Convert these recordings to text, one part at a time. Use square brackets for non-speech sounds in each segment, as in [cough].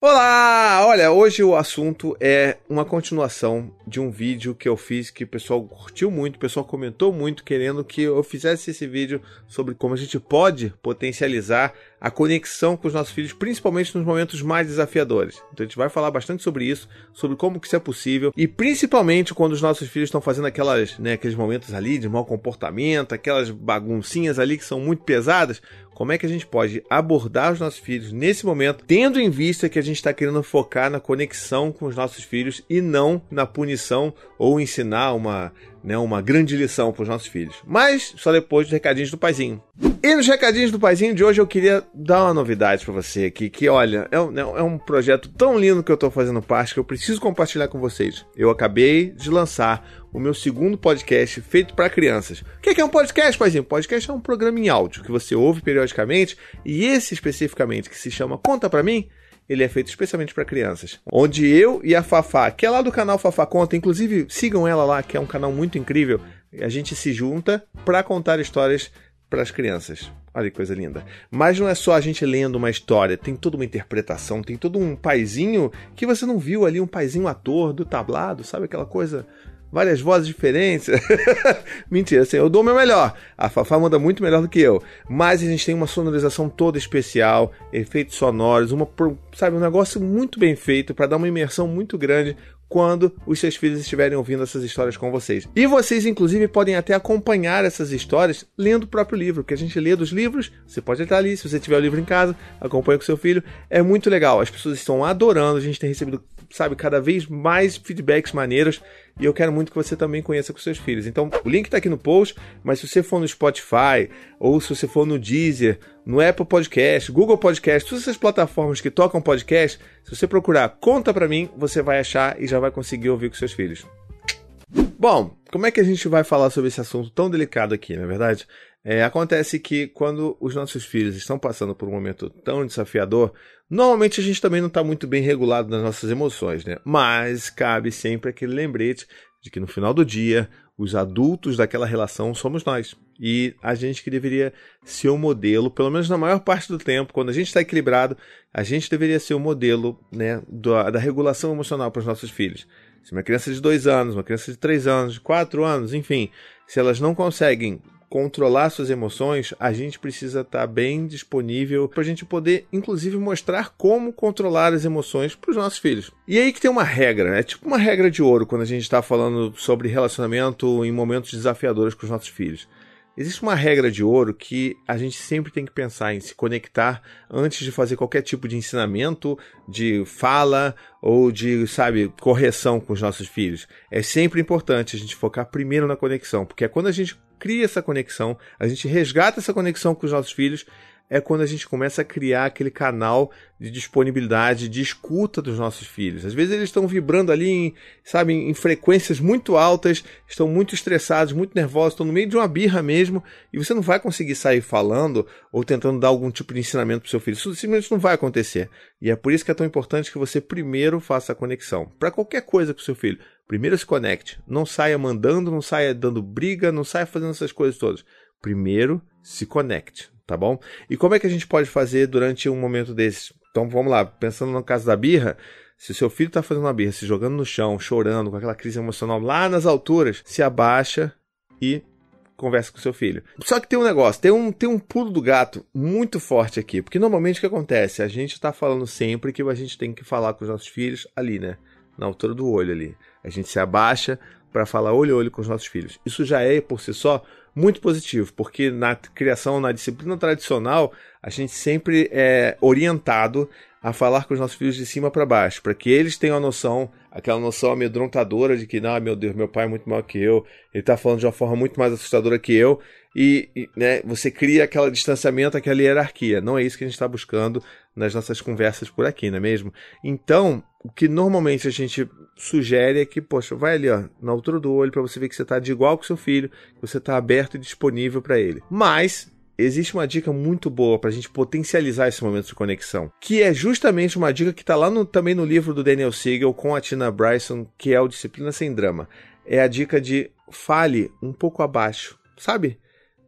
Olá! Olha, hoje o assunto é uma continuação de um vídeo que eu fiz que o pessoal curtiu muito, o pessoal comentou muito querendo que eu fizesse esse vídeo sobre como a gente pode potencializar a conexão com os nossos filhos, principalmente nos momentos mais desafiadores. Então a gente vai falar bastante sobre isso, sobre como que isso é possível e principalmente quando os nossos filhos estão fazendo aquelas, né, aqueles momentos ali de mau comportamento, aquelas baguncinhas ali que são muito pesadas, como é que a gente pode abordar os nossos filhos nesse momento, tendo em vista que a gente está querendo focar na conexão com os nossos filhos e não na punição ou ensinar uma, né, uma grande lição para os nossos filhos. Mas só depois dos recadinhos do paizinho. E nos recadinhos do paizinho de hoje eu queria dar uma novidade para você aqui, que olha, é um, é um projeto tão lindo que eu estou fazendo parte que eu preciso compartilhar com vocês. Eu acabei de lançar o meu segundo podcast feito para crianças. O que é um podcast, paizinho? Podcast é um programa em áudio que você ouve periodicamente e esse especificamente que se chama Conta para mim, ele é feito especialmente para crianças. Onde eu e a Fafá, que é lá do canal Fafá Conta, inclusive sigam ela lá, que é um canal muito incrível, a gente se junta para contar histórias para as crianças. Olha que coisa linda. Mas não é só a gente lendo uma história, tem toda uma interpretação, tem todo um paizinho que você não viu ali, um paizinho ator do tablado, sabe aquela coisa várias vozes diferentes. [laughs] Mentira, assim, eu dou o meu melhor. A Fafá manda muito melhor do que eu. Mas a gente tem uma sonorização toda especial, efeitos sonoros, uma, sabe, um negócio muito bem feito para dar uma imersão muito grande quando os seus filhos estiverem ouvindo essas histórias com vocês. E vocês, inclusive, podem até acompanhar essas histórias lendo o próprio livro, que a gente lê dos livros. Você pode estar ali, se você tiver o livro em casa, acompanha com seu filho. É muito legal. As pessoas estão adorando. A gente tem recebido, sabe, cada vez mais feedbacks maneiros. E eu quero muito que você também conheça com seus filhos. Então, o link está aqui no post, mas se você for no Spotify, ou se você for no Deezer, no Apple Podcast, Google Podcast, todas essas plataformas que tocam podcast, se você procurar Conta Pra Mim, você vai achar e já vai conseguir ouvir com seus filhos. Bom, como é que a gente vai falar sobre esse assunto tão delicado aqui, na é verdade? É, acontece que quando os nossos filhos estão passando por um momento tão desafiador, normalmente a gente também não está muito bem regulado nas nossas emoções, né? Mas cabe sempre aquele lembrete de que no final do dia, os adultos daquela relação somos nós. E a gente que deveria ser o modelo, pelo menos na maior parte do tempo, quando a gente está equilibrado, a gente deveria ser o modelo né, da, da regulação emocional para os nossos filhos. Se uma criança de dois anos, uma criança de três anos, de quatro anos, enfim, se elas não conseguem controlar suas emoções, a gente precisa estar tá bem disponível para a gente poder, inclusive, mostrar como controlar as emoções para os nossos filhos. E aí que tem uma regra, é tipo uma regra de ouro quando a gente está falando sobre relacionamento em momentos desafiadores com os nossos filhos. Existe uma regra de ouro que a gente sempre tem que pensar em se conectar antes de fazer qualquer tipo de ensinamento, de fala ou de, sabe, correção com os nossos filhos. É sempre importante a gente focar primeiro na conexão, porque é quando a gente cria essa conexão, a gente resgata essa conexão com os nossos filhos, é quando a gente começa a criar aquele canal de disponibilidade, de escuta dos nossos filhos. Às vezes eles estão vibrando ali, em, sabe, em frequências muito altas, estão muito estressados, muito nervosos, estão no meio de uma birra mesmo, e você não vai conseguir sair falando ou tentando dar algum tipo de ensinamento para o seu filho. Isso simplesmente não vai acontecer. E é por isso que é tão importante que você primeiro faça a conexão. Para qualquer coisa com seu filho. Primeiro se conecte. Não saia mandando, não saia dando briga, não saia fazendo essas coisas todas. Primeiro se conecte, tá bom? E como é que a gente pode fazer durante um momento desses? Então vamos lá, pensando no caso da birra, se o seu filho está fazendo uma birra, se jogando no chão, chorando, com aquela crise emocional lá nas alturas, se abaixa e conversa com seu filho. Só que tem um negócio, tem um, tem um pulo do gato muito forte aqui, porque normalmente o que acontece? A gente está falando sempre que a gente tem que falar com os nossos filhos ali, né? Na altura do olho ali. A gente se abaixa para falar olho a olho com os nossos filhos. Isso já é, por si só, muito positivo, porque na criação, na disciplina tradicional, a gente sempre é orientado a falar com os nossos filhos de cima para baixo, para que eles tenham a noção, aquela noção amedrontadora de que, não, meu Deus, meu pai é muito maior que eu, ele está falando de uma forma muito mais assustadora que eu, e, e né, você cria aquele distanciamento, aquela hierarquia. Não é isso que a gente está buscando nas nossas conversas por aqui, não é mesmo? Então, o que normalmente a gente sugere é que, poxa, vai ali, ó, na altura do olho para você ver que você está de igual com seu filho, que você está aberto e disponível para ele. Mas existe uma dica muito boa para a gente potencializar esse momento de conexão, que é justamente uma dica que está lá no, também no livro do Daniel Siegel com a Tina Bryson, que é o Disciplina Sem Drama. É a dica de fale um pouco abaixo, sabe?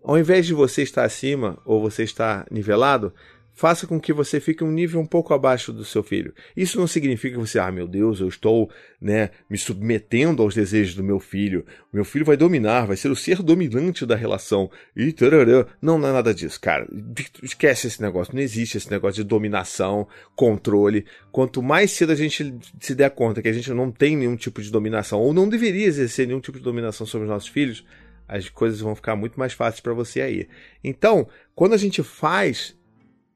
Ao invés de você estar acima ou você estar nivelado, faça com que você fique um nível um pouco abaixo do seu filho. Isso não significa que você, ah, meu Deus, eu estou, né, me submetendo aos desejos do meu filho. Meu filho vai dominar, vai ser o ser dominante da relação. E. Não, não é nada disso, cara. Esquece esse negócio. Não existe esse negócio de dominação, controle. Quanto mais cedo a gente se der conta que a gente não tem nenhum tipo de dominação, ou não deveria exercer nenhum tipo de dominação sobre os nossos filhos, as coisas vão ficar muito mais fáceis para você aí. Então, quando a gente faz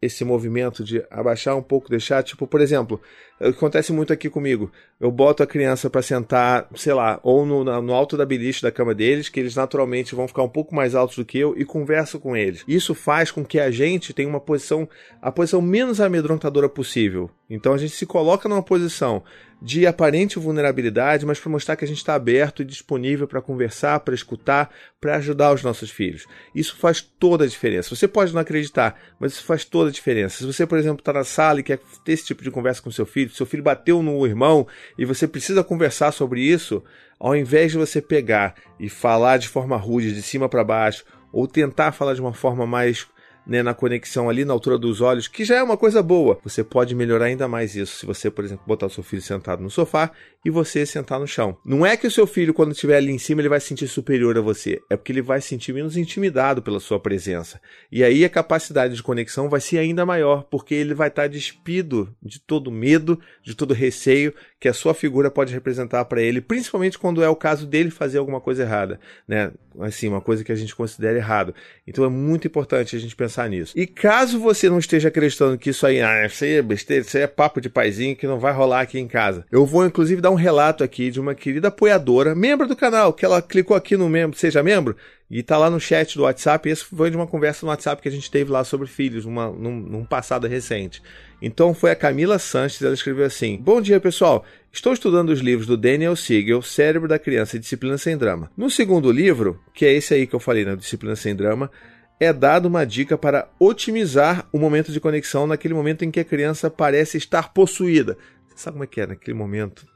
esse movimento de abaixar um pouco, deixar, tipo, por exemplo, acontece muito aqui comigo. Eu boto a criança para sentar, sei lá, ou no, no alto da beliche da cama deles, que eles naturalmente vão ficar um pouco mais altos do que eu, e converso com eles. Isso faz com que a gente tenha uma posição, a posição menos amedrontadora possível. Então a gente se coloca numa posição de aparente vulnerabilidade, mas para mostrar que a gente está aberto e disponível para conversar, para escutar, para ajudar os nossos filhos. Isso faz toda a diferença. Você pode não acreditar, mas isso faz toda a diferença. Se você, por exemplo, está na sala e quer ter esse tipo de conversa com seu filho, seu filho bateu no irmão e você precisa conversar sobre isso, ao invés de você pegar e falar de forma rude, de cima para baixo, ou tentar falar de uma forma mais né, na conexão ali na altura dos olhos, que já é uma coisa boa. Você pode melhorar ainda mais isso se você, por exemplo, botar o seu filho sentado no sofá e você sentar no chão. Não é que o seu filho, quando estiver ali em cima, ele vai se sentir superior a você, é porque ele vai se sentir menos intimidado pela sua presença. E aí a capacidade de conexão vai ser ainda maior, porque ele vai estar despido de todo medo, de todo receio que a sua figura pode representar para ele, principalmente quando é o caso dele fazer alguma coisa errada, né? Assim, uma coisa que a gente considera errado. Então é muito importante a gente pensar nisso. E caso você não esteja acreditando que isso aí, ah, isso aí é besteira, isso aí é papo de paizinho que não vai rolar aqui em casa. Eu vou inclusive dar um relato aqui de uma querida apoiadora, membro do canal, que ela clicou aqui no membro, seja membro, e tá lá no chat do WhatsApp. Esse foi de uma conversa no WhatsApp que a gente teve lá sobre filhos, num, num passado recente. Então foi a Camila Sanches, ela escreveu assim: Bom dia, pessoal. Estou estudando os livros do Daniel Siegel, Cérebro da Criança e Disciplina Sem Drama. No segundo livro, que é esse aí que eu falei, né, Disciplina Sem Drama, é dado uma dica para otimizar o momento de conexão naquele momento em que a criança parece estar possuída. Você sabe como é que é naquele momento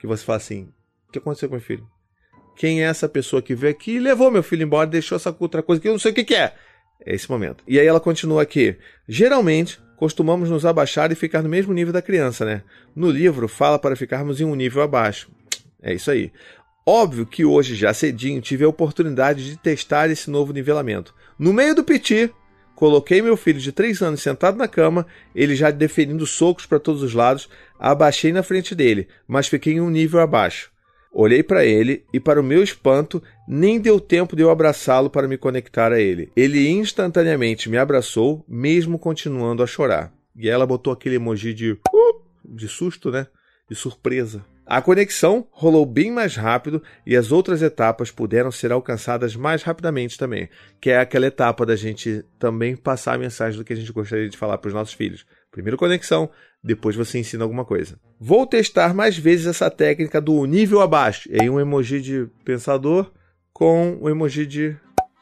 que você fala assim: O que aconteceu com meu filho? Quem é essa pessoa que veio aqui e levou meu filho embora, deixou essa outra coisa que eu não sei o que, que é? É esse momento. E aí ela continua aqui. Geralmente, costumamos nos abaixar e ficar no mesmo nível da criança, né? No livro fala para ficarmos em um nível abaixo. É isso aí. Óbvio que hoje, já cedinho, tive a oportunidade de testar esse novo nivelamento. No meio do piti, coloquei meu filho de 3 anos sentado na cama, ele já deferindo socos para todos os lados, abaixei na frente dele, mas fiquei em um nível abaixo. Olhei para ele e, para o meu espanto, nem deu tempo de eu abraçá-lo para me conectar a ele. Ele instantaneamente me abraçou, mesmo continuando a chorar. E ela botou aquele emoji de uh, de susto, né? De surpresa. A conexão rolou bem mais rápido e as outras etapas puderam ser alcançadas mais rapidamente também, que é aquela etapa da gente também passar a mensagem do que a gente gostaria de falar para os nossos filhos. Primeiro conexão, depois você ensina alguma coisa. Vou testar mais vezes essa técnica do nível abaixo. E aí um emoji de pensador com o um emoji de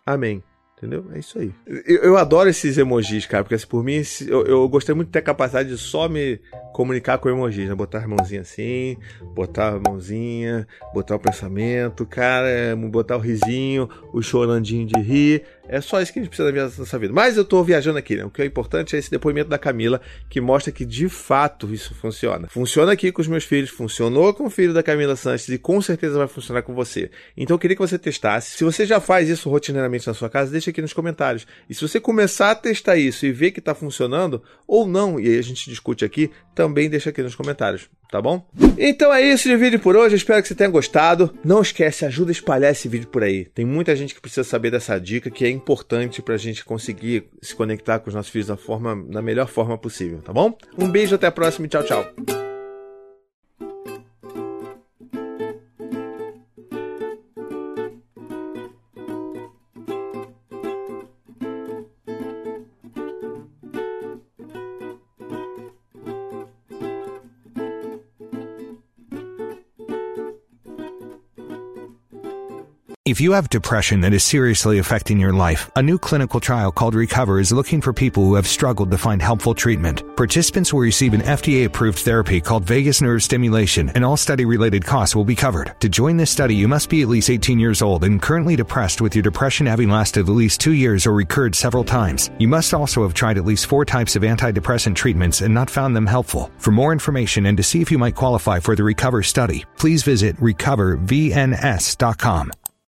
amém. Entendeu? É isso aí. Eu, eu, adoro esses emojis, cara, porque assim, por mim eu, eu gostei muito de ter a capacidade de só me comunicar com emojis, né? Botar a mãozinha assim, botar a mãozinha, botar o pensamento, cara, botar o risinho, o chorandinho de rir. É só isso que a gente precisa da nossa vida. Mas eu tô viajando aqui, né? O que é importante é esse depoimento da Camila, que mostra que de fato isso funciona. Funciona aqui com os meus filhos, funcionou com o filho da Camila Sanches e com certeza vai funcionar com você. Então eu queria que você testasse. Se você já faz isso rotineiramente na sua casa, deixa aqui nos comentários. E se você começar a testar isso e ver que está funcionando, ou não, e aí a gente discute aqui, também deixa aqui nos comentários, tá bom? Então é isso de vídeo por hoje, espero que você tenha gostado. Não esquece, ajuda a espalhar esse vídeo por aí. Tem muita gente que precisa saber dessa dica que é importante para a gente conseguir se conectar com os nossos filhos da, forma, da melhor forma possível, tá bom? Um beijo, até a próxima e tchau, tchau. If you have depression that is seriously affecting your life, a new clinical trial called Recover is looking for people who have struggled to find helpful treatment. Participants will receive an FDA approved therapy called vagus nerve stimulation, and all study related costs will be covered. To join this study, you must be at least 18 years old and currently depressed with your depression having lasted at least two years or recurred several times. You must also have tried at least four types of antidepressant treatments and not found them helpful. For more information and to see if you might qualify for the Recover study, please visit recovervns.com.